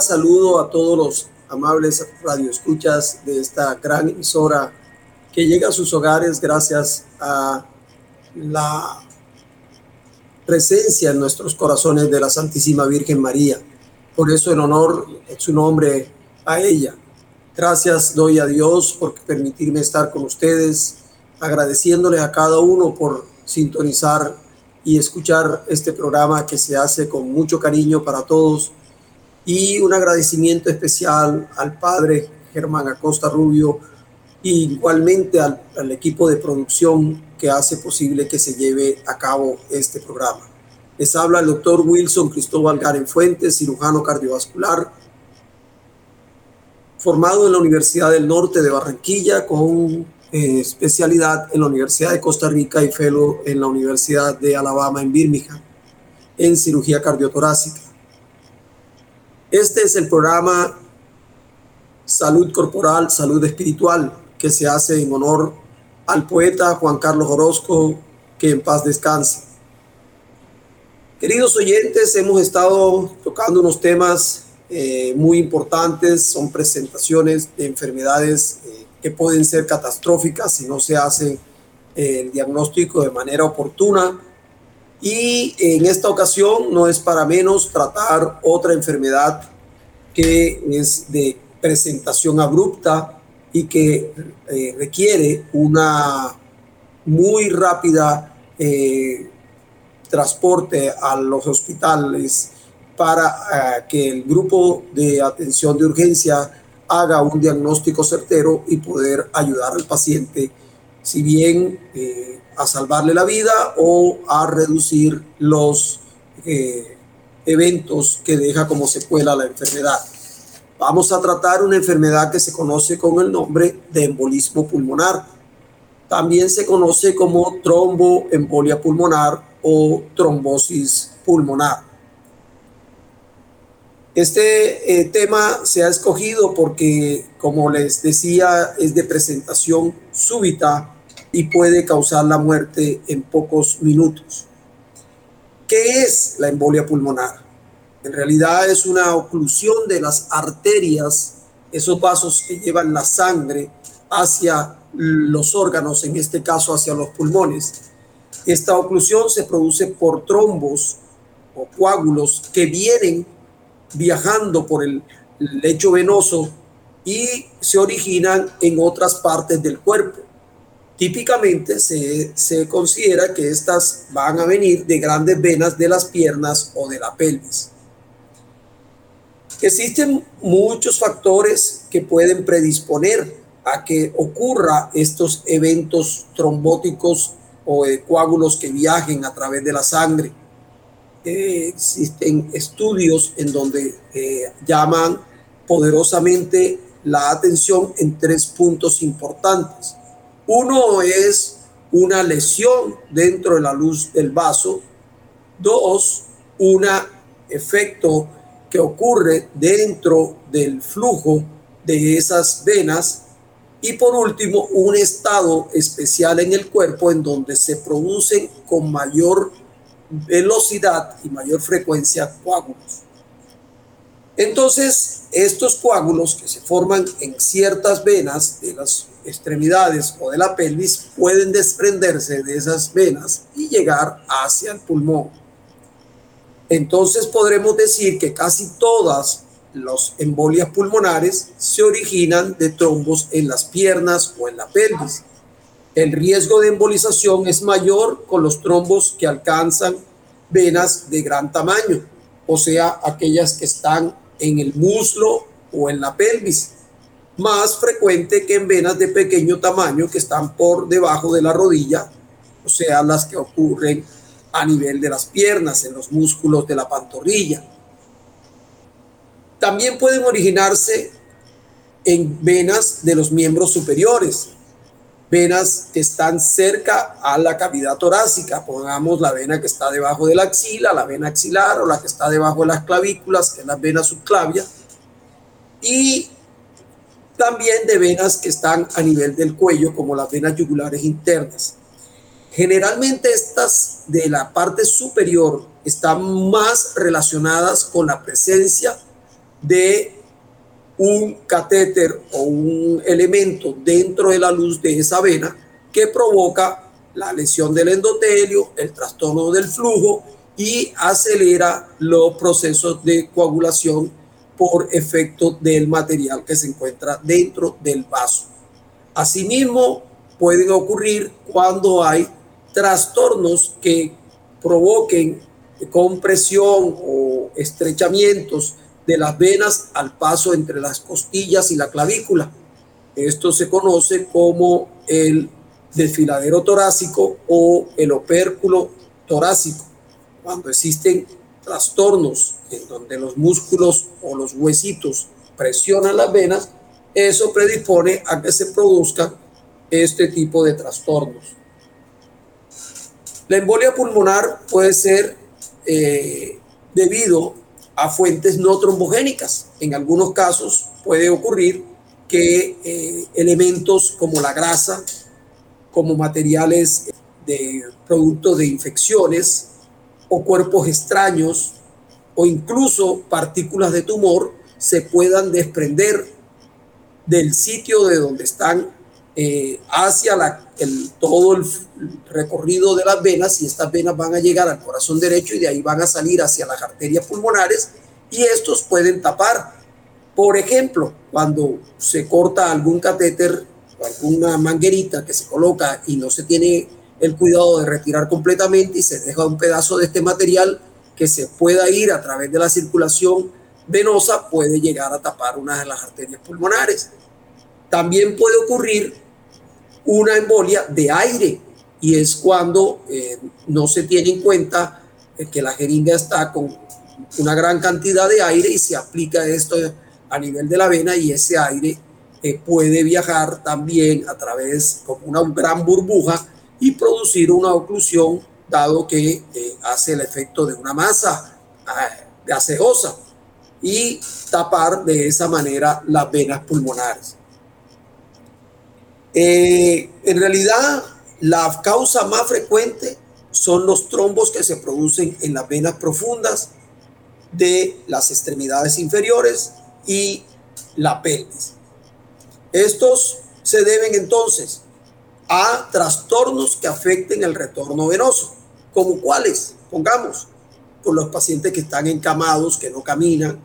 saludo a todos los amables radioescuchas de esta gran emisora que llega a sus hogares gracias a la presencia en nuestros corazones de la Santísima Virgen María. Por eso en honor en su nombre a ella. Gracias doy a Dios por permitirme estar con ustedes, agradeciéndole a cada uno por sintonizar y escuchar este programa que se hace con mucho cariño para todos y un agradecimiento especial al padre Germán Acosta Rubio y igualmente al, al, equipo de producción que hace posible que se lleve a cabo este programa. Les habla el doctor Wilson Cristóbal Garen Fuentes, cirujano cardiovascular, formado en la Universidad del Norte de Barranquilla con eh, especialidad en la Universidad de Costa Rica y fellow en la Universidad de Alabama en Birmingham en cirugía cardiotorácica. Este es el programa Salud Corporal, Salud Espiritual, que se hace en honor al poeta Juan Carlos Orozco, que en paz descanse. Queridos oyentes, hemos estado tocando unos temas eh, muy importantes, son presentaciones de enfermedades eh, que pueden ser catastróficas si no se hace eh, el diagnóstico de manera oportuna. Y en esta ocasión no es para menos tratar otra enfermedad que es de presentación abrupta y que eh, requiere una muy rápida eh, transporte a los hospitales para eh, que el grupo de atención de urgencia haga un diagnóstico certero y poder ayudar al paciente, si bien a salvarle la vida o a reducir los eventos que deja como secuela la enfermedad. Vamos a tratar una enfermedad que se conoce con el nombre de embolismo pulmonar. También se conoce como tromboembolia pulmonar o trombosis pulmonar. Este eh, tema se ha escogido porque, como les decía, es de presentación súbita y puede causar la muerte en pocos minutos. ¿Qué es la embolia pulmonar? En realidad es una oclusión de las arterias, esos vasos que llevan la sangre hacia los órganos, en este caso hacia los pulmones. Esta oclusión se produce por trombos o coágulos que vienen viajando por el lecho venoso y se originan en otras partes del cuerpo. Típicamente se, se, considera que estas van a venir de grandes venas de las piernas o de la pelvis. Existen muchos factores que pueden predisponer a que ocurra estos eventos trombóticos o de coágulos que viajen a través de la sangre. Eh, existen estudios en donde eh, llaman poderosamente la atención en tres puntos importantes. Uno es una lesión dentro de la luz del vaso. Dos, un efecto que ocurre dentro del flujo de esas venas y por último un estado especial en el cuerpo en donde se producen con mayor velocidad y mayor frecuencia coágulos. Entonces, estos coágulos que se forman en ciertas venas de las extremidades o de la pelvis pueden desprenderse de esas venas y llegar hacia el pulmón entonces podremos decir que casi todas las embolias pulmonares se originan de trombos en las piernas o en la pelvis. El riesgo de embolización es mayor con los trombos que alcanzan venas de gran tamaño, o sea, aquellas que están en el muslo o en la pelvis, más frecuente que en venas de pequeño tamaño que están por debajo de la rodilla, o sea, las que ocurren a nivel de las piernas, en los músculos de la pantorrilla. También pueden originarse en venas de los miembros superiores, venas que están cerca a la cavidad torácica, pongamos la vena que está debajo de la axila, la vena axilar o la que está debajo de las clavículas, que es la vena subclavia, y también de venas que están a nivel del cuello, como las venas yugulares internas. Generalmente estas de la parte superior están más relacionadas con la presencia de un catéter o un elemento dentro de la luz de esa vena que provoca la lesión del endotelio, el trastorno del flujo y acelera los procesos de coagulación por efecto del material que se encuentra dentro del vaso. Asimismo, pueden ocurrir cuando hay trastornos que provoquen compresión o estrechamientos de las venas al paso entre las costillas y la clavícula. Esto se conoce como el desfiladero torácico o el opérculo torácico. Cuando existen trastornos en donde los músculos o los huesitos presionan las venas, eso predispone a que se produzca este tipo de trastornos. La embolia pulmonar puede ser eh, debido a fuentes no trombogénicas. En algunos casos puede ocurrir que eh, elementos como la grasa, como materiales de productos de infecciones o cuerpos extraños o incluso partículas de tumor se puedan desprender del sitio de donde están eh, hacia el, todo el recorrido de las venas y estas venas van a llegar al corazón derecho y de ahí van a salir hacia las arterias pulmonares y estos pueden tapar. Por ejemplo, cuando se corta algún catéter alguna manguerita que se coloca y no se tiene el cuidado de retirar completamente y se deja un pedazo de este material que se pueda ir a través de la circulación venosa, puede llegar a tapar una de las arterias pulmonares. También puede ocurrir una embolia de aire y es cuando eh, no se tiene en cuenta eh, que la jeringa está con una gran cantidad de aire y se aplica esto a nivel de la vena y ese aire eh, puede viajar también a través como una gran burbuja y producir una oclusión dado que hace el efecto de una masa gaseosa y tapar de esa manera las venas pulmonares. Eh, en realidad, la causa más frecuente son los trombos que se producen en las venas profundas de las extremidades inferiores y la pelvis. Estos se deben entonces a trastornos que afecten el retorno venoso, como cuáles, pongamos, por los pacientes que están encamados, que no caminan,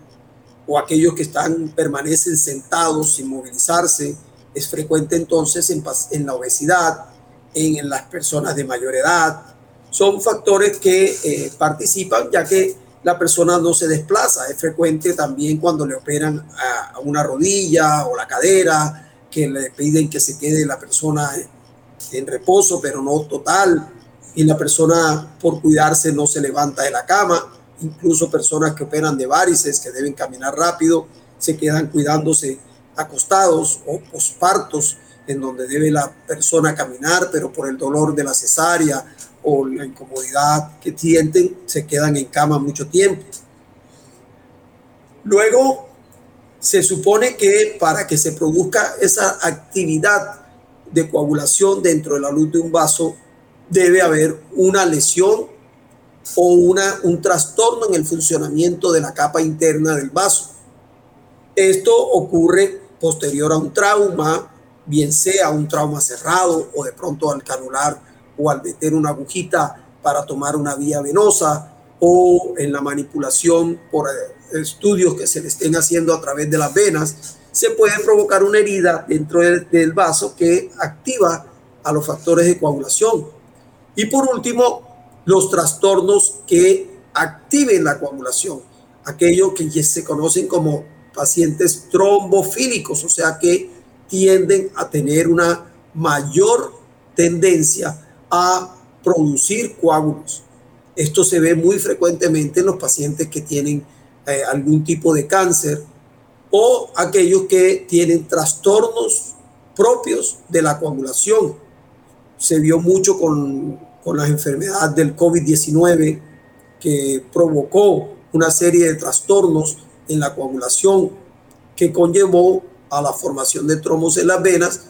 o aquellos que están permanecen sentados sin movilizarse, es frecuente entonces en, la obesidad, en, las personas de mayor edad. Son factores que eh, participan ya que la persona no se desplaza. Es frecuente también cuando le operan a, una rodilla o la cadera, que le piden que se quede la persona en reposo, pero no total. Y la persona por cuidarse no se levanta de la cama. Incluso personas que operan de varices, que deben caminar rápido, se quedan cuidándose acostados o pospartos en donde debe la persona caminar, pero por el dolor de la cesárea o la incomodidad que sienten, se quedan en cama mucho tiempo. Luego, se supone que para que se produzca esa actividad de coagulación dentro de la luz de un vaso, debe haber una lesión o una, un trastorno en el funcionamiento de la capa interna del vaso. Esto ocurre posterior a un trauma, bien sea un trauma cerrado o de pronto al canular o al meter una agujita para tomar una vía venosa o en la manipulación por eh, estudios que se le estén haciendo a través de las venas, se puede provocar una herida dentro del, vaso que activa a los factores de coagulación. Y por último, los trastornos que activen la coagulación, aquellos que se conocen como pacientes trombofílicos, o sea que tienden a tener una mayor tendencia a producir coágulos. Esto se ve muy frecuentemente en los pacientes que tienen eh, algún tipo de cáncer o aquellos que tienen trastornos propios de la coagulación. Se vio mucho con, con la enfermedad del COVID-19 que provocó una serie de trastornos en la coagulación que conllevó a la formación de tromos en las venas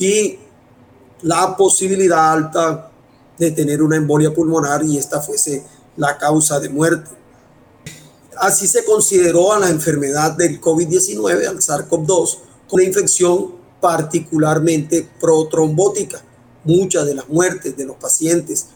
y la posibilidad alta de tener una embolia pulmonar y esta fuese la causa de muerte. Así se consideró a la enfermedad del COVID-19, al SARS-CoV-2, con una infección particularmente protrombótica. Muchas de las muertes de los pacientes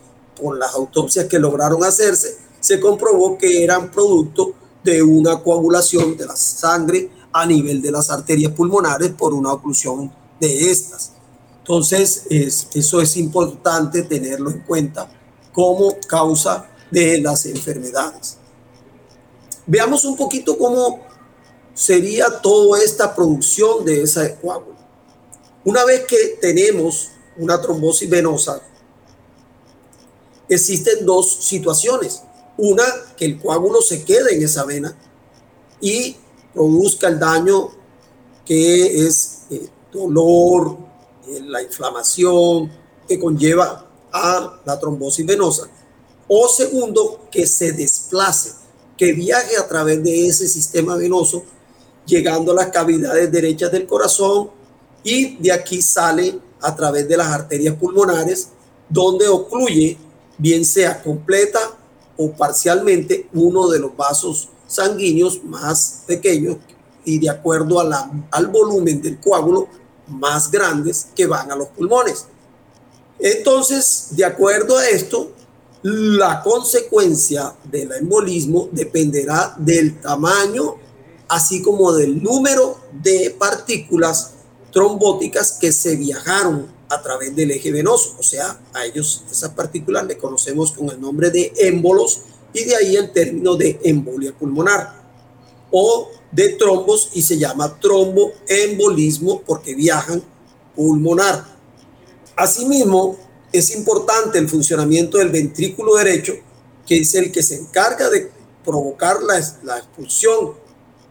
con las autopsias que lograron hacerse, se comprobó que eran producto de una coagulación de la sangre a nivel de las arterias pulmonares por una oclusión de estas. Entonces, eso es importante tenerlo en cuenta como causa de las enfermedades. Veamos un poquito cómo sería toda esta producción de esa coágulo. Una vez que tenemos una trombosis venosa, existen dos situaciones. Una, que el coágulo se quede en esa vena y produzca el daño que es eh, dolor, eh, la inflamación que conlleva a la trombosis venosa. O segundo, que se desplace, que viaje a través de ese sistema venoso, llegando a las cavidades derechas del corazón y de aquí sale a través de las arterias pulmonares, donde ocluye bien sea completa o parcialmente uno de los vasos sanguíneos más pequeños y de acuerdo al volumen del coágulo más grandes que van a los pulmones. Entonces, de acuerdo a esto, la consecuencia del embolismo dependerá del tamaño, así como del número de partículas trombóticas que se viajaron a través del eje venoso, o sea, a ellos esas partículas le conocemos con el nombre de émbolos y de ahí el término de embolia pulmonar o de trombos y se llama tromboembolismo porque viajan pulmonar. Asimismo, es importante el funcionamiento del ventrículo derecho, que es el que se encarga de provocar la, la expulsión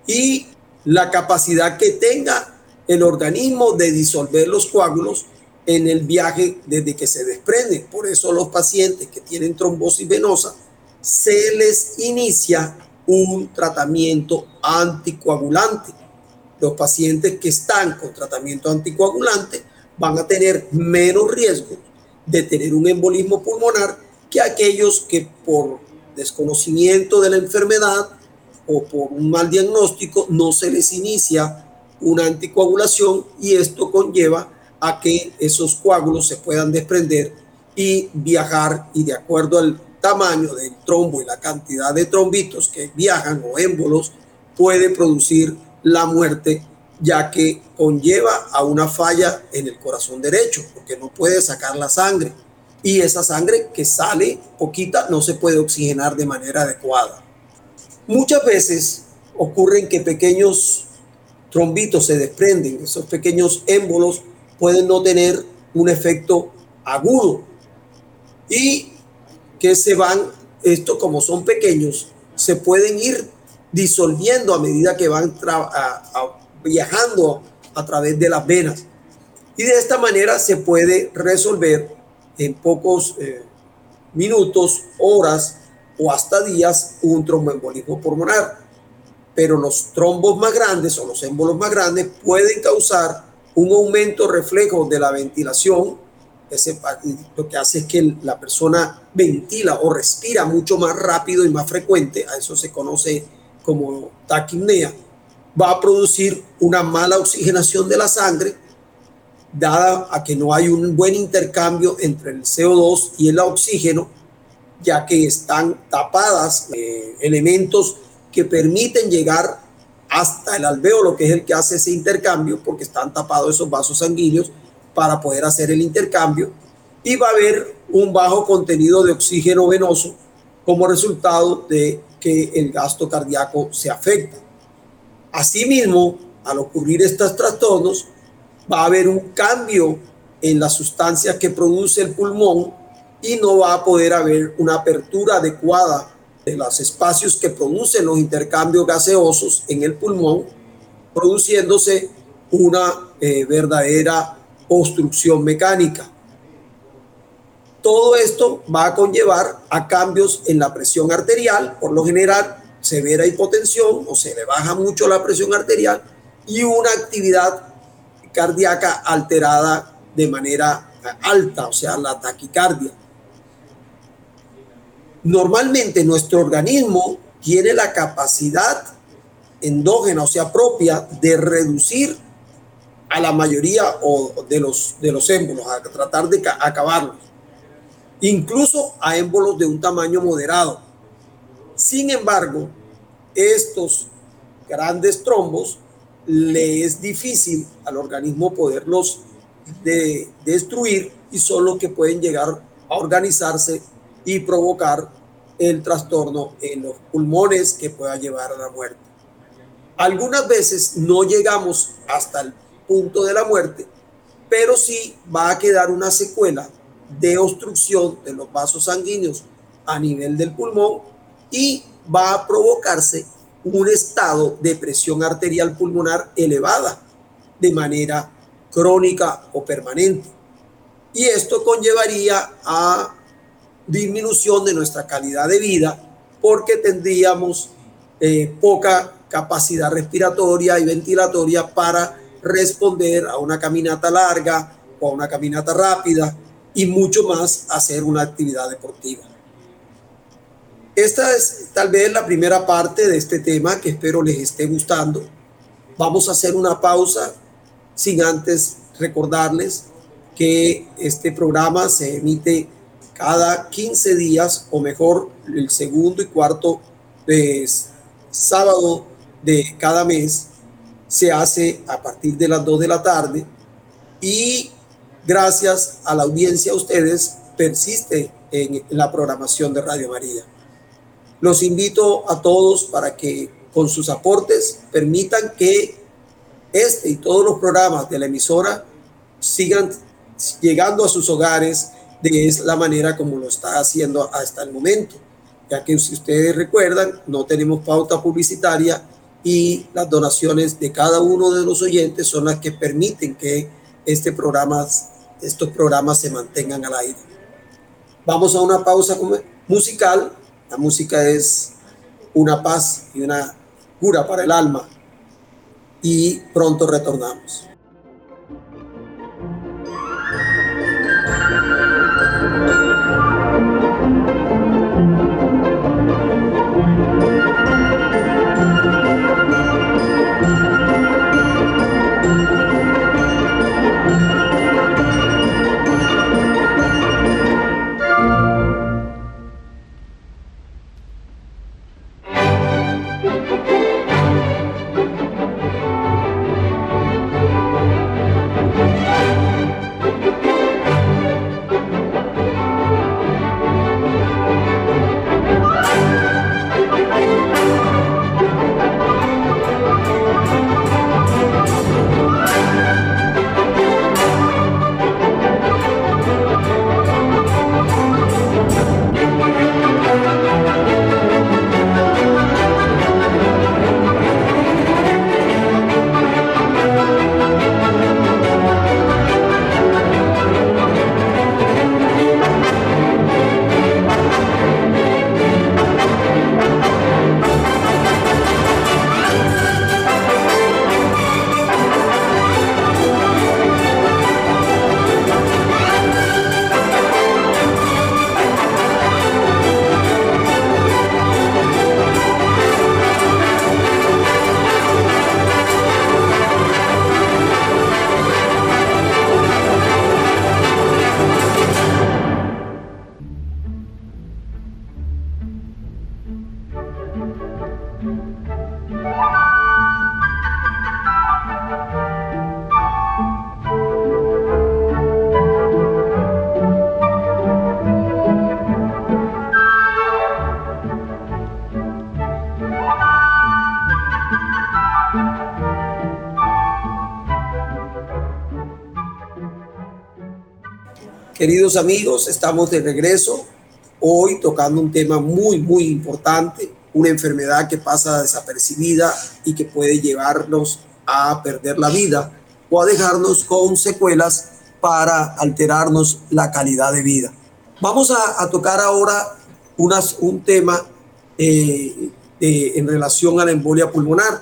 y la capacidad que tenga el organismo de disolver los coágulos en el viaje desde que se desprende. Por eso los pacientes que tienen trombosis venosa se les inicia un tratamiento anticoagulante. Los pacientes que están con tratamiento anticoagulante van a tener menos riesgo de tener un embolismo pulmonar que aquellos que por desconocimiento de la enfermedad o por un mal diagnóstico no se les inicia una anticoagulación y esto conlleva a que esos coágulos se puedan desprender y viajar y de acuerdo al tamaño del trombo y la cantidad de trombitos que viajan o émbolos puede producir la muerte ya que conlleva a una falla en el corazón derecho porque no puede sacar la sangre y esa sangre que sale poquita no se puede oxigenar de manera adecuada. Muchas veces ocurren que pequeños trombitos se desprenden, esos pequeños émbolos pueden no tener un efecto agudo y que se van, esto como son pequeños, se pueden ir disolviendo a medida que van viajando a través de las venas. Y de esta manera se puede resolver en pocos eh, minutos, horas o hasta días un tromboembolismo pulmonar. Pero los trombos más grandes o los émbolos más grandes pueden causar un aumento reflejo de la ventilación, lo que hace es que la persona ventila o respira mucho más rápido y más frecuente, a eso se conoce como taquipnea, va a producir una mala oxigenación de la sangre, dada a que no hay un buen intercambio entre el CO2 y el oxígeno, ya que están tapadas eh, elementos que permiten llegar hasta el alveolo, que es el que hace ese intercambio, porque están tapados esos vasos sanguíneos para poder hacer el intercambio, y va a haber un bajo contenido de oxígeno venoso como resultado de que el gasto cardíaco se afecta. Asimismo, al ocurrir estos trastornos, va a haber un cambio en las sustancias que produce el pulmón y no va a poder haber una apertura adecuada de los espacios que producen los intercambios gaseosos en el pulmón, produciéndose una eh, verdadera obstrucción mecánica. Todo esto va a conllevar a cambios en la presión arterial, por lo general severa hipotensión o se le baja mucho la presión arterial y una actividad cardíaca alterada de manera alta, o sea, la taquicardia. Normalmente nuestro organismo tiene la capacidad endógena, o sea, propia, de reducir a la mayoría o de los, de los émbolos, a tratar de acabarlos, incluso a émbolos de un tamaño moderado. Sin embargo, estos grandes trombos le es difícil al organismo poderlos de, destruir y son los que pueden llegar a organizarse y provocar el trastorno en los pulmones que pueda llevar a la muerte. Algunas veces no llegamos hasta el punto de la muerte, pero sí va a quedar una secuela de obstrucción de los vasos sanguíneos a nivel del pulmón y va a provocarse un estado de presión arterial pulmonar elevada de manera crónica o permanente. Y esto conllevaría a disminución de nuestra calidad de vida porque tendríamos eh, poca capacidad respiratoria y ventilatoria para responder a una caminata larga o a una caminata rápida y mucho más hacer una actividad deportiva. Esta es tal vez la primera parte de este tema que espero les esté gustando. Vamos a hacer una pausa sin antes recordarles que este programa se emite cada 15 días o mejor el segundo y cuarto de sábado de cada mes se hace a partir de las 2 de la tarde y gracias a la audiencia ustedes persiste en la programación de Radio María. Los invito a todos para que con sus aportes permitan que este y todos los programas de la emisora sigan llegando a sus hogares de la manera como lo está haciendo hasta el momento, ya que si ustedes recuerdan, no tenemos pauta publicitaria y las donaciones de cada uno de los oyentes son las que permiten que este programa, estos programas se mantengan al aire. Vamos a una pausa musical. La música es una paz y una cura para el alma. Y pronto retornamos. Queridos amigos, estamos de regreso hoy tocando un tema muy, muy importante, una enfermedad que pasa desapercibida y que puede llevarnos a perder la vida o a dejarnos con secuelas para alterarnos la calidad de vida. Vamos a, tocar ahora unas, un tema eh, en relación a la embolia pulmonar.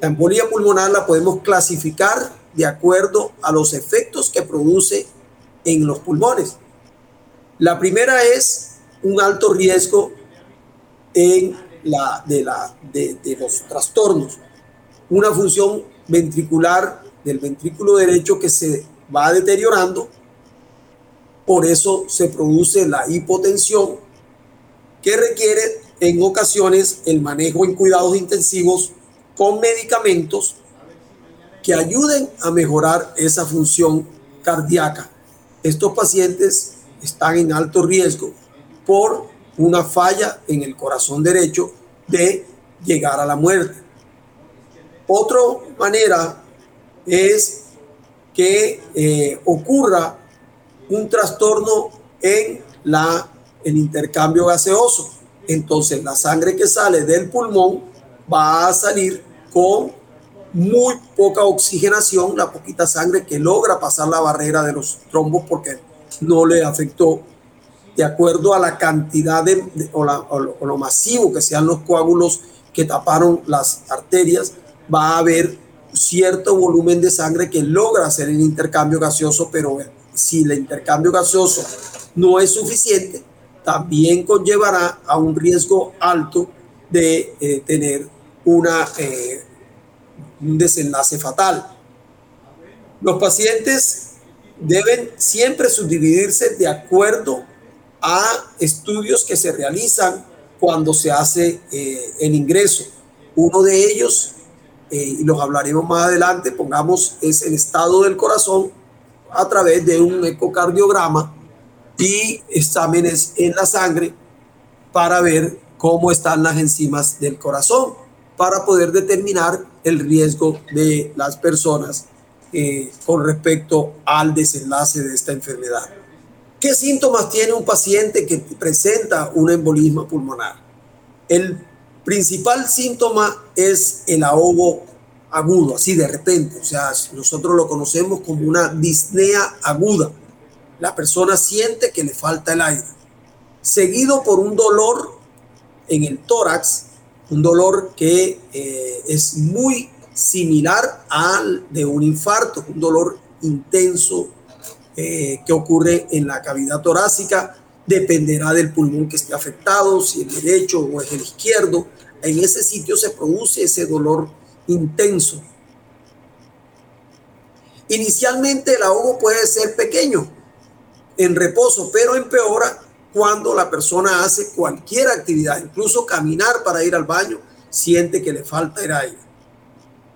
La embolia pulmonar la podemos clasificar de acuerdo a los efectos que produce en los pulmones. La primera es un alto riesgo en la, de, la, de, de los trastornos. Una función ventricular del ventrículo derecho que se va deteriorando, por eso se produce la hipotensión que requiere en ocasiones el manejo en cuidados intensivos con medicamentos que ayuden a mejorar esa función cardíaca. Estos pacientes están en alto riesgo por una falla en el corazón derecho de llegar a la muerte. Otra manera es que eh, ocurra un trastorno en la, el intercambio gaseoso. Entonces la sangre que sale del pulmón va a salir con muy poca oxigenación, la poquita sangre que logra pasar la barrera de los trombos porque no le afectó. De acuerdo a la cantidad de, o, lo, masivo que sean los coágulos que taparon las arterias, va a haber cierto volumen de sangre que logra hacer el intercambio gaseoso, pero si el intercambio gaseoso no es suficiente, también conllevará a un riesgo alto de eh, tener una, eh, un desenlace fatal. Los pacientes deben siempre subdividirse de acuerdo a estudios que se realizan cuando se hace eh, el ingreso. Uno de ellos, y los hablaremos más adelante, pongamos, es el estado del corazón a través de un ecocardiograma y exámenes en la sangre para ver cómo están las enzimas del corazón, para poder determinar el riesgo de las personas eh, con respecto al desenlace de esta enfermedad. ¿Qué síntomas tiene un paciente que presenta un embolismo pulmonar? El principal síntoma es el ahogo agudo, así de repente. O sea, nosotros lo conocemos como una disnea aguda. La persona siente que le falta el aire. Seguido por un dolor en el tórax, un dolor que eh, es muy similar al de un infarto, un dolor intenso eh, que ocurre en la cavidad torácica, dependerá del pulmón que esté afectado, si el derecho o es el izquierdo. En ese sitio se produce ese dolor intenso. Inicialmente el ahogo puede ser pequeño, en reposo, pero empeora cuando la persona hace cualquier actividad, incluso caminar para ir al baño, siente que le falta el aire.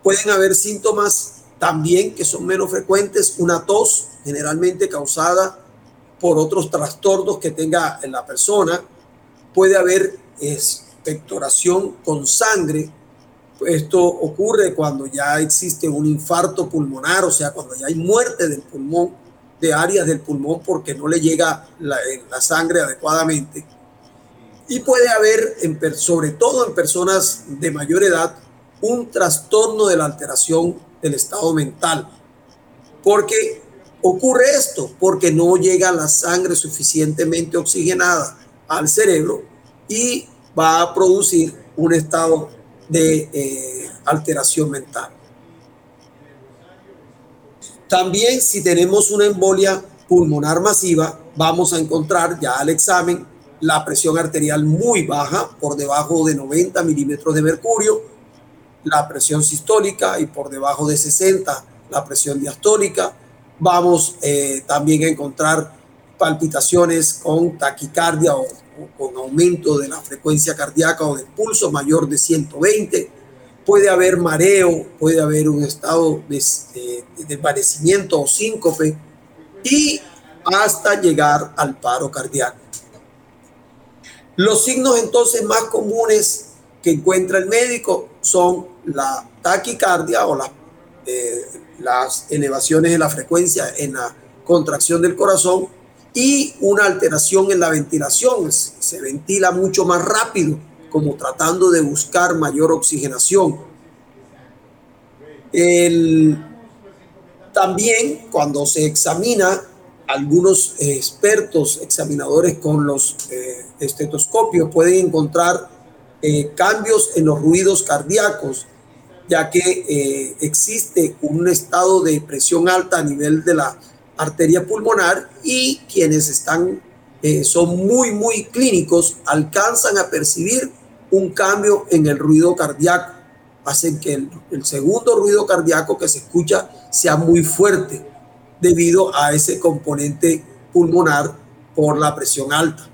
Pueden haber síntomas también que son menos frecuentes, una tos generalmente causada por otros trastornos que tenga la persona. Puede haber expectoración con sangre esto ocurre cuando ya existe un infarto pulmonar, o sea, cuando ya hay muerte del pulmón, de áreas del pulmón porque no le llega la, sangre adecuadamente. Y puede haber, sobre todo en personas de mayor edad, un trastorno de la alteración del estado mental. Porque ocurre esto, porque no llega la sangre suficientemente oxigenada al cerebro y va a producir un estado de eh, alteración mental. También si tenemos una embolia pulmonar masiva, vamos a encontrar ya al examen la presión arterial muy baja, por debajo de 90 milímetros de mercurio, la presión sistólica y por debajo de 60 la presión diastólica. Vamos eh, también a encontrar palpitaciones con taquicardia o con aumento de la frecuencia cardíaca o del pulso mayor de 120. Puede haber mareo, puede haber un estado de, desvanecimiento o síncope y hasta llegar al paro cardíaco. Los signos entonces más comunes que encuentra el médico son la taquicardia o eh, las elevaciones de la frecuencia en la contracción del corazón y una alteración en la ventilación. Se ventila mucho más rápido, como tratando de buscar mayor oxigenación. también cuando se examina, algunos expertos examinadores con los eh, estetoscopios pueden encontrar eh, cambios en los ruidos cardíacos, ya que eh, existe un estado de presión alta a nivel de la arteria pulmonar y quienes están, eh, son muy, muy clínicos, alcanzan a percibir un cambio en el ruido cardíaco. Hacen que el, el segundo ruido cardíaco que se escucha sea muy fuerte debido a ese componente pulmonar por la presión alta.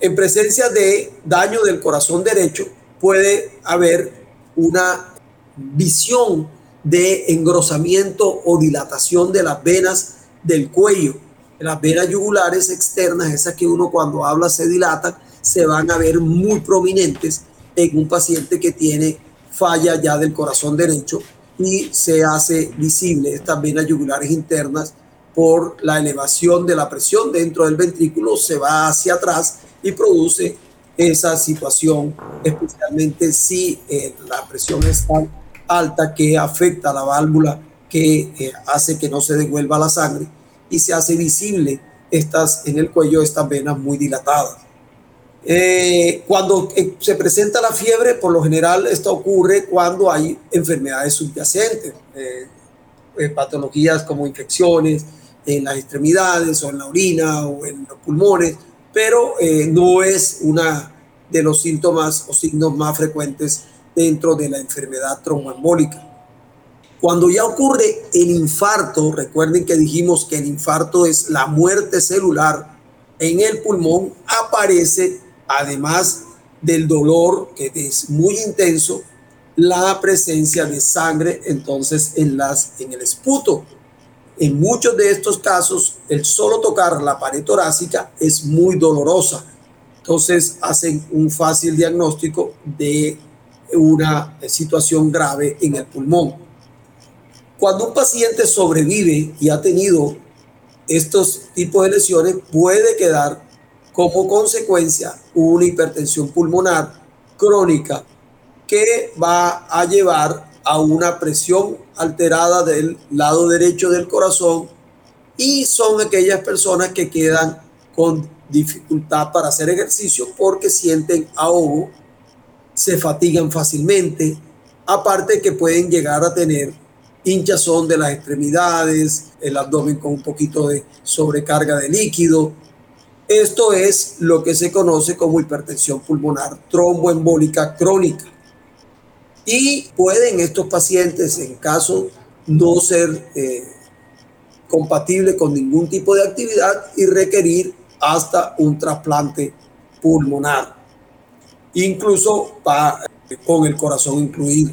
En presencia de daño del corazón derecho puede haber una visión de engrosamiento o dilatación de las venas del cuello. Las venas yugulares externas, esas que uno cuando habla se dilatan, se van a ver muy prominentes en un paciente que tiene falla ya del corazón derecho y se hace visible estas venas yugulares internas por la elevación de la presión dentro del ventrículo, se va hacia atrás y produce esa situación, especialmente si eh, la presión es tan alta que afecta a la válvula que eh, hace que no se devuelva la sangre y se hace visible estas, en el cuello estas venas muy dilatadas. Eh, cuando se presenta la fiebre, por lo general esto ocurre cuando hay enfermedades subyacentes, patologías como infecciones en las extremidades o en la orina o en los pulmones, pero eh, no es una de los síntomas o signos más frecuentes dentro de la enfermedad tromboembólica. Cuando ya ocurre el infarto, recuerden que dijimos que el infarto es la muerte celular en el pulmón, aparece además del dolor que es muy intenso, la presencia de sangre entonces en, las, en el esputo en muchos de estos casos, el solo tocar la pared torácica es muy dolorosa. Entonces hacen un fácil diagnóstico de una situación grave en el pulmón. Cuando un paciente sobrevive y ha tenido estos tipos de lesiones, puede quedar como consecuencia una hipertensión pulmonar crónica que va a llevar a una presión alterada del lado derecho del corazón y son aquellas personas que quedan con dificultad para hacer ejercicio porque sienten ahogo, se fatigan fácilmente, aparte que pueden llegar a tener hinchazón de las extremidades, el abdomen con un poquito de sobrecarga de líquido. Esto es lo que se conoce como hipertensión pulmonar tromboembólica crónica. Y pueden estos pacientes, en caso no ser eh, compatible con ningún tipo de actividad y requerir hasta un trasplante pulmonar, incluso con el corazón incluido.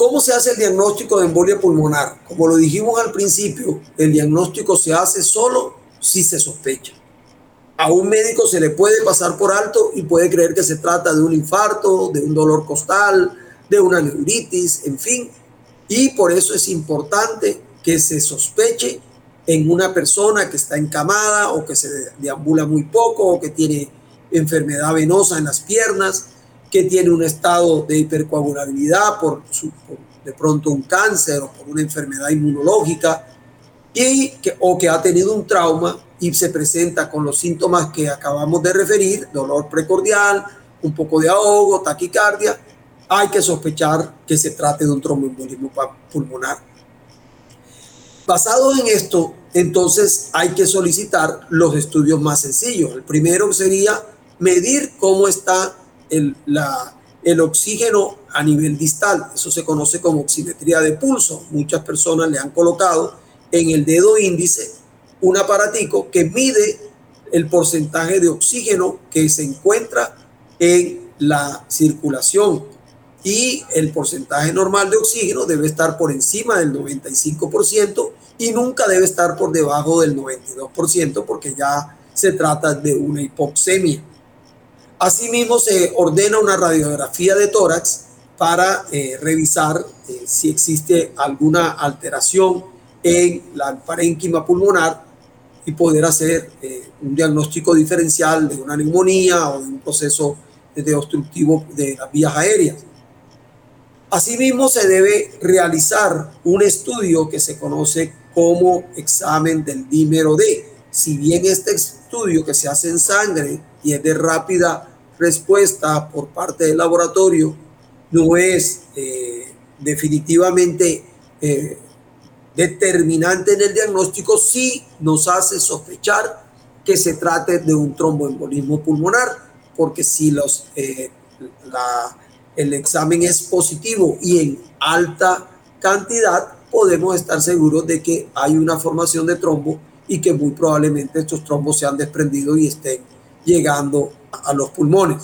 ¿Cómo se hace el diagnóstico de embolia pulmonar? Como lo dijimos al principio, el diagnóstico se hace solo si se sospecha a un médico se le puede pasar por alto y puede creer que se trata de un infarto, de un dolor costal, de una neuritis, en fin. Y por eso es importante que se sospeche en una persona que está encamada o que se deambula muy poco o que tiene enfermedad venosa en las piernas, que tiene un estado de hipercoagulabilidad por, de pronto un cáncer o por una enfermedad inmunológica y que, o que ha tenido un trauma y se presenta con los síntomas que acabamos de referir, dolor precordial, un poco de ahogo, taquicardia, hay que sospechar que se trate de un tromboembolismo pulmonar. Basado en esto, entonces hay que solicitar los estudios más sencillos. El primero sería medir cómo está el, el oxígeno a nivel distal. Eso se conoce como oximetría de pulso. Muchas personas le han colocado en el dedo índice un aparatico que mide el porcentaje de oxígeno que se encuentra en la circulación y el porcentaje normal de oxígeno debe estar por encima del 95% y nunca debe estar por debajo del 92% porque ya se trata de una hipoxemia. Asimismo, se ordena una radiografía de tórax para eh, revisar eh, si existe alguna alteración en la parénquima pulmonar y poder hacer eh, un diagnóstico diferencial de una neumonía o de un proceso de obstructivo de las vías aéreas. Asimismo, se debe realizar un estudio que se conoce como examen del dímero D. Si bien este estudio que se hace en sangre y es de rápida respuesta por parte del laboratorio, no es eh, definitivamente eh, determinante en el diagnóstico si nos hace sospechar que se trate de un tromboembolismo pulmonar, porque si los, eh, el examen es positivo y en alta cantidad, podemos estar seguros de que hay una formación de trombo y que muy probablemente estos trombos se han desprendido y estén llegando a los pulmones.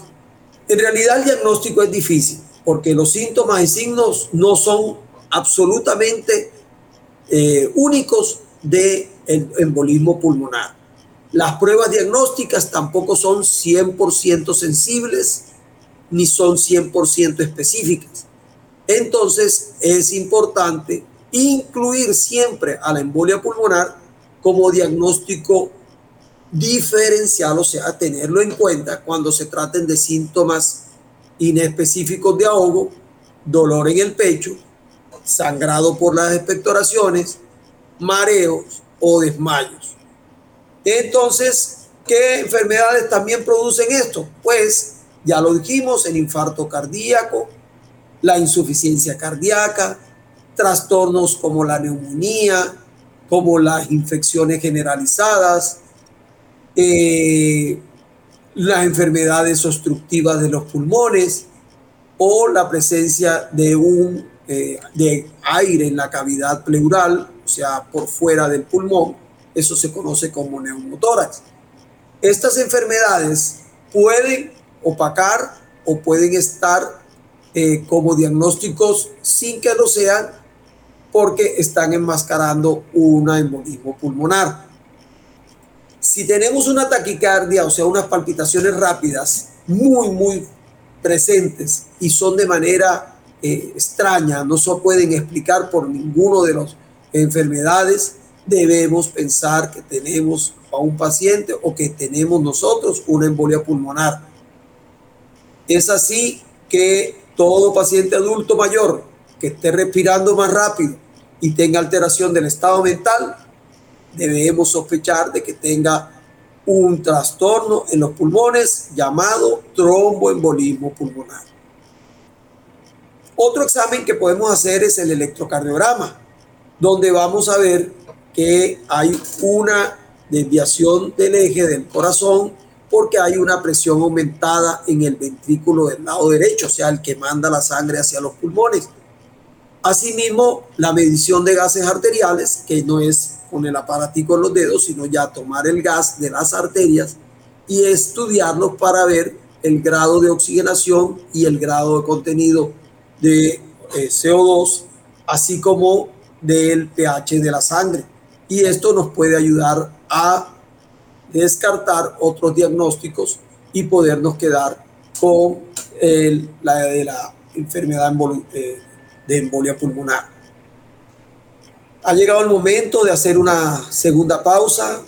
En realidad el diagnóstico es difícil porque los síntomas y signos no son absolutamente eh, únicos del embolismo pulmonar. Las pruebas diagnósticas tampoco son 100% sensibles ni son 100% específicas. Entonces es importante incluir siempre a la embolia pulmonar como diagnóstico diferencial, o sea, tenerlo en cuenta cuando se traten de síntomas inespecíficos de ahogo, dolor en el pecho, sangrado por las expectoraciones, mareos o desmayos. Entonces, ¿qué enfermedades también producen esto? Pues ya lo dijimos, el infarto cardíaco, la insuficiencia cardíaca, trastornos como la neumonía, como las infecciones generalizadas, eh, las enfermedades obstructivas de los pulmones o la presencia de un eh, de aire en la cavidad pleural, o sea, por fuera del pulmón, eso se conoce como neumotórax. Estas enfermedades pueden opacar o pueden estar eh, como diagnósticos sin que lo sean porque están enmascarando un embolismo pulmonar. Si tenemos una taquicardia, o sea, unas palpitaciones rápidas, muy, muy presentes y son de manera eh, extraña, no se pueden explicar por ninguno de las enfermedades, debemos pensar que tenemos a un paciente o que tenemos nosotros una embolia pulmonar. Es así que todo paciente adulto mayor que esté respirando más rápido y tenga alteración del estado mental, debemos sospechar de que tenga un trastorno en los pulmones llamado tromboembolismo pulmonar. Otro examen que podemos hacer es el electrocardiograma, donde vamos a ver que hay una desviación del eje del corazón porque hay una presión aumentada en el ventrículo del lado derecho, o sea, el que manda la sangre hacia los pulmones. Asimismo, la medición de gases arteriales, que no es con el aparatico en los dedos, sino ya tomar el gas de las arterias y estudiarlos para ver el grado de oxigenación y el grado de contenido de eh, CO2, así como del pH de la sangre. Y esto nos puede ayudar a descartar otros diagnósticos y podernos quedar con la de la enfermedad eh, de embolia pulmonar. Ha llegado el momento de hacer una segunda pausa,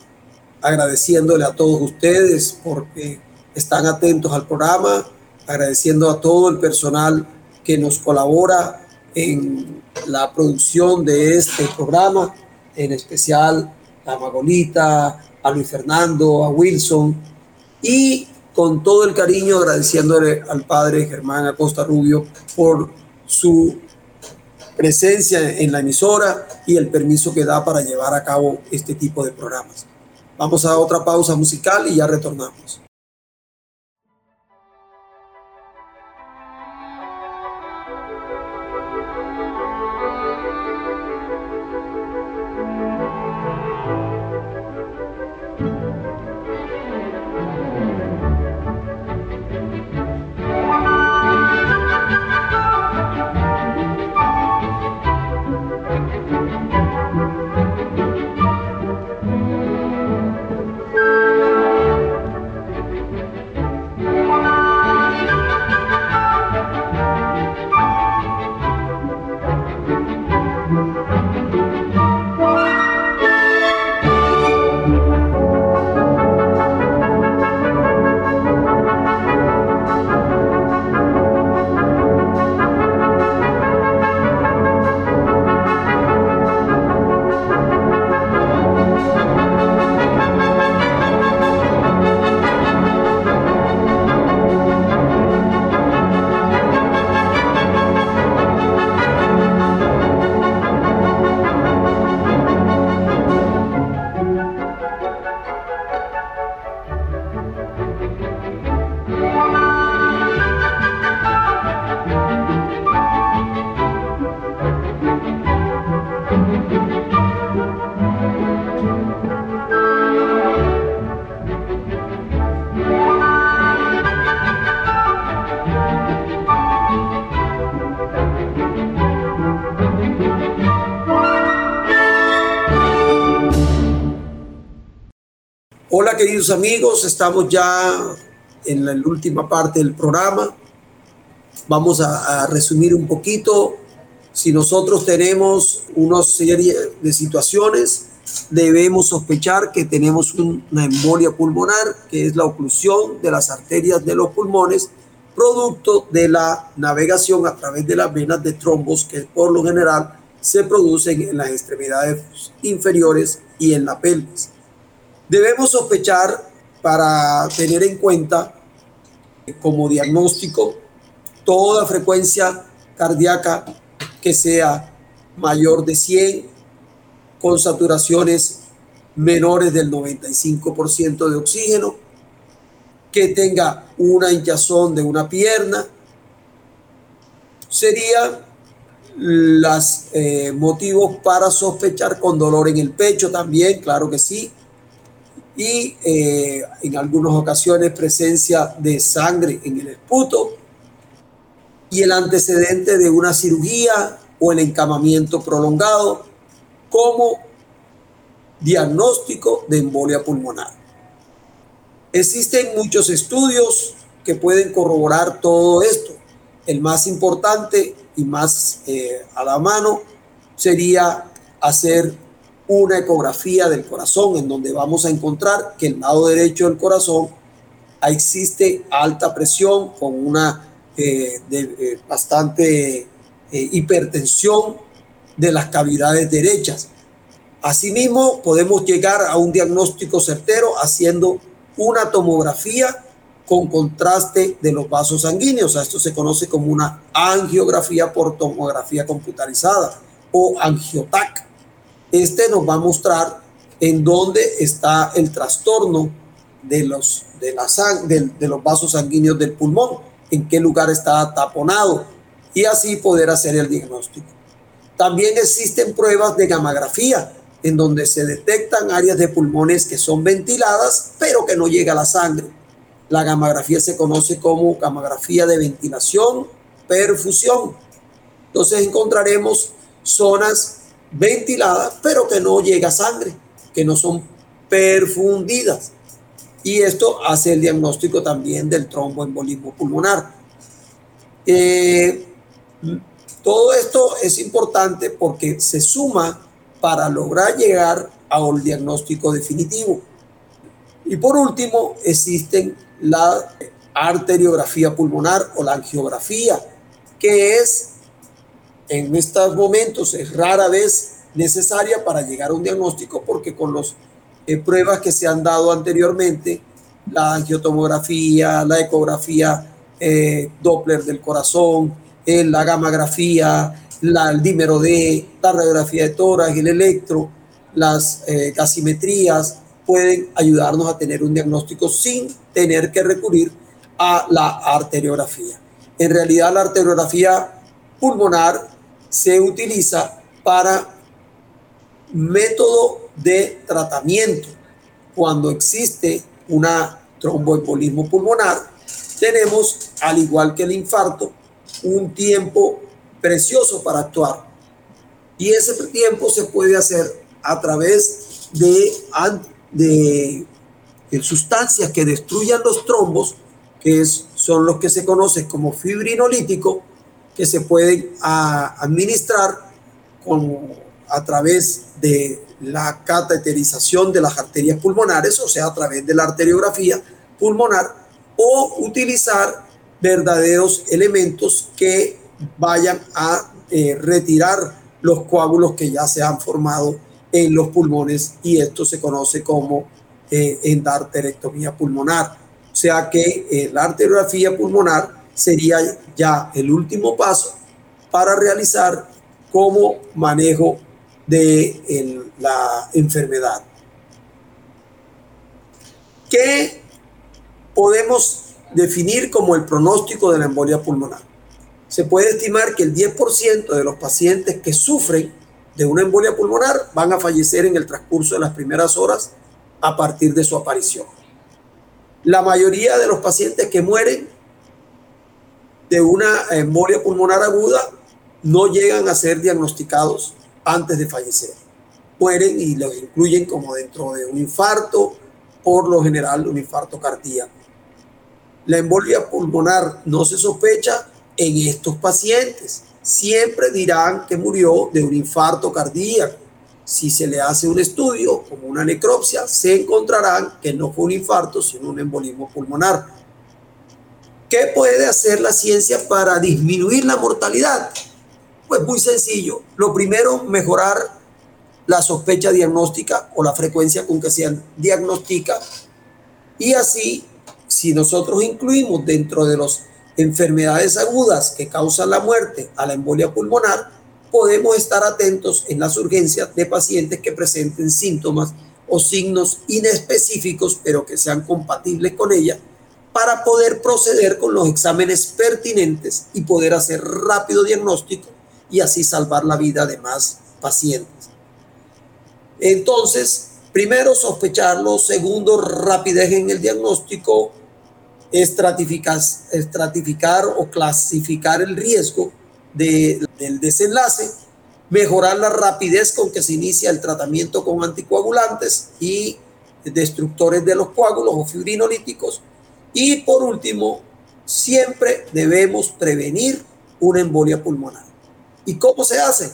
agradeciéndole a todos ustedes porque están atentos al programa, agradeciendo a todo el personal que nos colabora en la producción de este programa, en especial a Magolita, a Luis Fernando, a Wilson y con todo el cariño agradeciéndole al padre Germán Acosta Rubio por su presencia en la emisora y el permiso que da para llevar a cabo este tipo de programas. Vamos a otra pausa musical y ya retornamos. Queridos amigos, estamos ya en la última parte del programa. Vamos a, resumir un poquito. Si nosotros tenemos una serie de situaciones, debemos sospechar que tenemos una embolia pulmonar, que es la oclusión de las arterias de los pulmones, producto de la navegación a través de las venas de trombos que por lo general se producen en las extremidades inferiores y en la pelvis. Debemos sospechar para tener en cuenta como diagnóstico toda frecuencia cardíaca que sea mayor de 100 con saturaciones menores del 95% de oxígeno, que tenga una hinchazón de una pierna, sería los eh, motivos para sospechar con dolor en el pecho también, claro que sí, y eh, en algunas ocasiones presencia de sangre en el esputo y el antecedente de una cirugía o el encamamiento prolongado como diagnóstico de embolia pulmonar. Existen muchos estudios que pueden corroborar todo esto. El más importante y más eh, a la mano sería hacer una ecografía del corazón en donde vamos a encontrar que el lado derecho del corazón existe alta presión con una eh, eh, bastante hipertensión de las cavidades derechas. Asimismo, podemos llegar a un diagnóstico certero haciendo una tomografía con contraste de los vasos sanguíneos. esto se conoce como una angiografía por tomografía computarizada o angiotac. Este nos va a mostrar en dónde está el trastorno de los, de, la de, de los vasos sanguíneos del pulmón, en qué lugar está taponado y así poder hacer el diagnóstico. También existen pruebas de gamografía en donde se detectan áreas de pulmones que son ventiladas, pero que no llega la sangre. La gamografía se conoce como gamografía de ventilación, perfusión. Entonces encontraremos zonas ventiladas, pero que no llega sangre, que no son perfundidas. Y esto hace el diagnóstico también del tromboembolismo pulmonar. Eh, todo esto es importante porque se suma para lograr llegar a un diagnóstico definitivo. Y por último, existen la arteriografía pulmonar o la angiografía, que es en estos momentos es rara vez necesaria para llegar a un diagnóstico porque con las eh, pruebas que se han dado anteriormente, la angiotomografía, la ecografía eh, Doppler del corazón, la gamografía, la, el dímero D, la radiografía de tórax, el electro, las eh, gasimetrías, pueden ayudarnos a tener un diagnóstico sin tener que recurrir a la arteriografía. En realidad la arteriografía pulmonar se utiliza para método de tratamiento. Cuando existe una tromboembolismo pulmonar, tenemos, al igual que el infarto, un tiempo precioso para actuar. Y ese tiempo se puede hacer a través de, de, sustancias que destruyan los trombos, que son los que se conocen como fibrinolítico, que se pueden administrar con, a través de la cateterización de las arterias pulmonares, o sea, a través de la arteriografía pulmonar, o utilizar verdaderos elementos que vayan a eh, retirar los coágulos que ya se han formado en los pulmones y esto se conoce como eh, endarterectomía pulmonar. O sea que eh, la arteriografía pulmonar sería ya el último paso para realizar como manejo de la enfermedad. ¿Qué podemos definir como el pronóstico de la embolia pulmonar. Se puede estimar que el 10% de los pacientes que sufren de una embolia pulmonar van a fallecer en el transcurso de las primeras horas a partir de su aparición. La mayoría de los pacientes que mueren de una embolia pulmonar aguda no llegan a ser diagnosticados antes de fallecer. Mueren y los incluyen como dentro de un infarto por lo general un infarto cardíaco. La embolia pulmonar no se sospecha en estos pacientes. Siempre dirán que murió de un infarto cardíaco. Si se le hace un estudio como una necropsia, se encontrarán que no fue un infarto, sino un embolismo pulmonar. ¿Qué puede hacer la ciencia para disminuir la mortalidad? Pues muy sencillo. Lo primero, mejorar la sospecha diagnóstica o la frecuencia con que se diagnostica. Y así, si nosotros incluimos dentro de las enfermedades agudas que causan la muerte a la embolia pulmonar, podemos estar atentos en las urgencias de pacientes que presenten síntomas o signos inespecíficos, pero que sean compatibles con ella, para poder proceder con los exámenes pertinentes y poder hacer rápido diagnóstico y así salvar la vida de más pacientes. Entonces, primero sospecharlo, segundo rapidez en el diagnóstico, estratificar, o clasificar el riesgo del desenlace, mejorar la rapidez con que se inicia el tratamiento con anticoagulantes y destructores de los coágulos o fibrinolíticos. Y por último, siempre debemos prevenir una embolia pulmonar. ¿Y cómo se hace?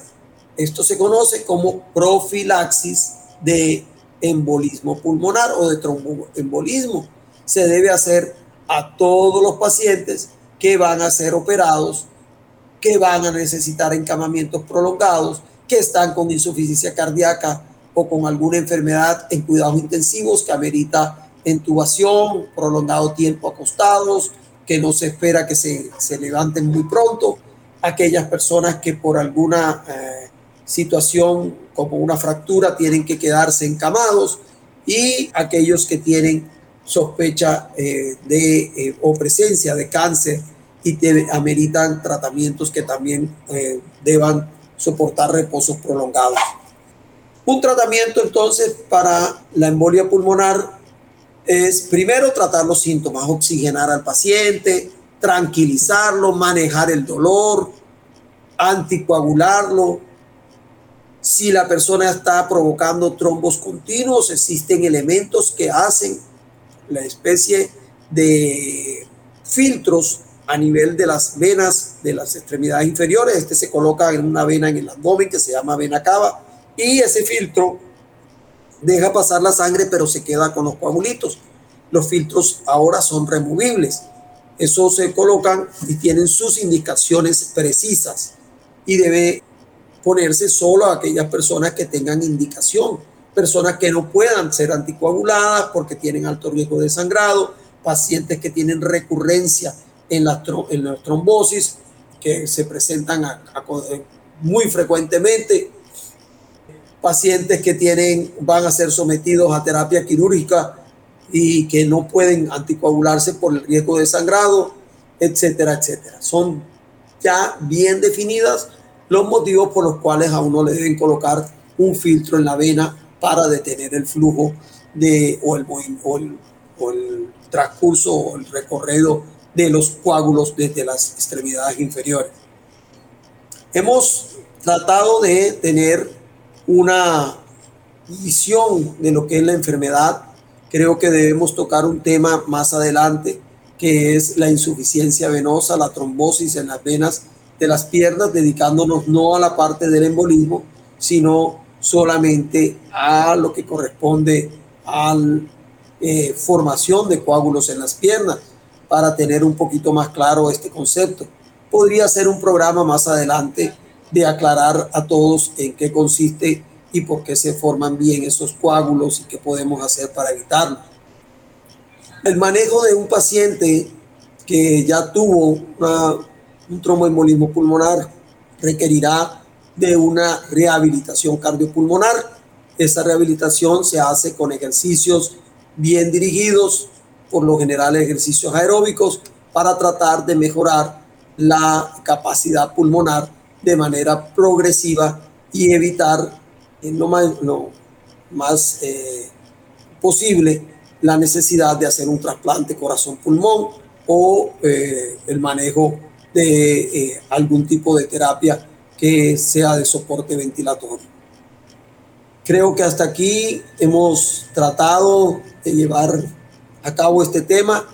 Esto se conoce como profilaxis de embolismo pulmonar o de tromboembolismo. Se debe hacer a todos los pacientes que van a ser operados, que van a necesitar encamamientos prolongados, que están con insuficiencia cardíaca o con alguna enfermedad en cuidados intensivos que amerita intubación, prolongado tiempo acostados, que no se espera que se, se levanten muy pronto, aquellas personas que por alguna eh, situación como una fractura tienen que quedarse encamados y aquellos que tienen sospecha eh, de eh, o presencia de cáncer y ameritan tratamientos que también eh, deban soportar reposos prolongados. Un tratamiento entonces para la embolia pulmonar es primero tratar los síntomas, oxigenar al paciente, tranquilizarlo, manejar el dolor, anticoagularlo, si la persona está provocando trombos continuos, existen elementos que hacen la especie de filtros a nivel de las venas de las extremidades inferiores. Este se coloca en una vena en el abdomen que se llama vena cava y ese filtro deja pasar la sangre pero se queda con los coagulitos. Los filtros ahora son removibles. Esos se colocan y tienen sus indicaciones precisas y debe ponerse solo a aquellas personas que tengan indicación, personas que no puedan ser anticoaguladas porque tienen alto riesgo de sangrado, pacientes que tienen recurrencia en la, en trombosis, que se presentan muy frecuentemente, pacientes que tienen, van a ser sometidos a terapia quirúrgica y que no pueden anticoagularse por el riesgo de sangrado, etcétera, etcétera. Son ya bien definidas los motivos por los cuales a uno le deben colocar un filtro en la vena para detener el flujo de, o, el, o, el, transcurso o el recorrido de los coágulos desde las extremidades inferiores. Hemos tratado de tener una visión de lo que es la enfermedad. Creo que debemos tocar un tema más adelante, que es la insuficiencia venosa, la trombosis en las venas de las piernas, dedicándonos no a la parte del embolismo, sino solamente a lo que corresponde a la eh, formación de coágulos en las piernas, para tener un poquito más claro este concepto. Podría ser un programa más adelante de aclarar a todos en qué consiste y por qué se forman bien esos coágulos y qué podemos hacer para evitarlo. El manejo de un paciente que ya tuvo un tromboembolismo pulmonar requerirá de una rehabilitación cardiopulmonar. Esa rehabilitación se hace con ejercicios bien dirigidos, por lo general ejercicios aeróbicos, para tratar de mejorar la capacidad pulmonar de manera progresiva y evitar lo más, más eh, posible la necesidad de hacer un trasplante corazón-pulmón o eh, el manejo de eh, algún tipo de terapia que sea de soporte ventilatorio. Creo que hasta aquí hemos tratado de llevar a cabo este tema,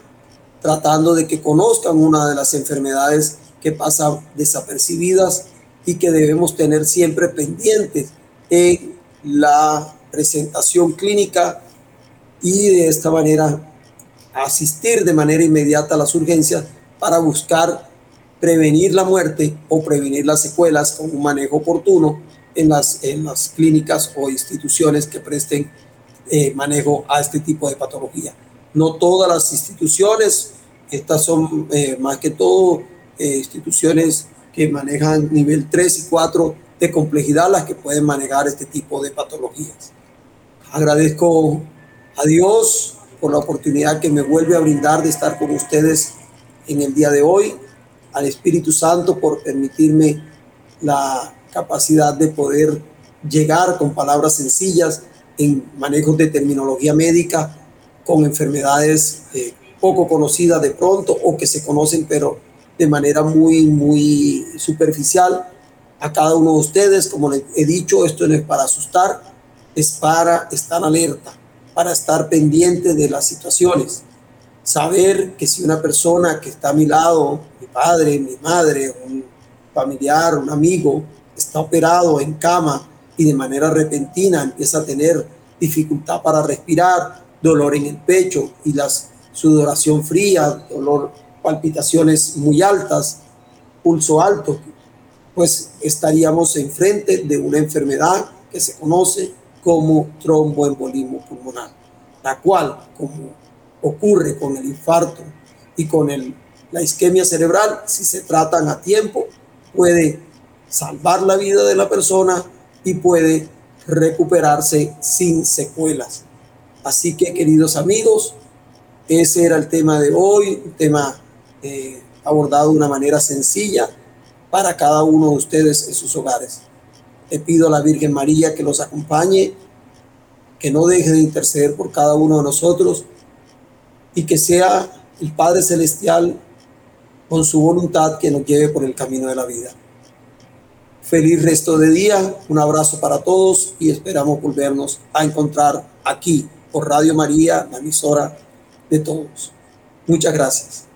tratando de que conozcan una de las enfermedades que pasan desapercibidas y que debemos tener siempre pendientes en la presentación clínica y de esta manera asistir de manera inmediata a las urgencias para buscar prevenir la muerte o prevenir las secuelas con un manejo oportuno en las, en las clínicas o instituciones que presten eh, manejo a este tipo de patología. No todas las instituciones, estas son eh, más que todo eh, instituciones que manejan nivel 3 y 4 de complejidad las que pueden manejar este tipo de patologías. Agradezco a Dios por la oportunidad que me vuelve a brindar de estar con ustedes en el día de hoy, al Espíritu Santo por permitirme la capacidad de poder llegar con palabras sencillas en manejos de terminología médica con enfermedades eh, poco conocidas de pronto o que se conocen pero de manera muy, muy superficial a cada uno de ustedes. Como les he dicho, esto no es para asustar, es para estar alerta, para estar pendiente de las situaciones. Saber que si una persona que está a mi lado, mi padre, mi madre, un familiar, un amigo, está operado en cama y de manera repentina empieza a tener dificultad para respirar, dolor en el pecho y la sudoración fría, dolor, palpitaciones muy altas, pulso alto, pues estaríamos enfrente de una enfermedad que se conoce como tromboembolismo pulmonar, la cual, como ocurre con el infarto y con el, la isquemia cerebral, si se tratan a tiempo, puede salvar la vida de la persona y puede recuperarse sin secuelas. Así que, queridos amigos, ese era el tema de hoy, un tema eh, abordado de una manera sencilla para cada uno de ustedes en sus hogares. Le pido a la Virgen María que los acompañe, que no deje de interceder por cada uno de nosotros y que sea el Padre Celestial con su voluntad que nos lleve por el camino de la vida. Feliz resto de día, un abrazo para todos y esperamos volvernos a encontrar aquí por Radio María, la emisora de todos. Muchas gracias.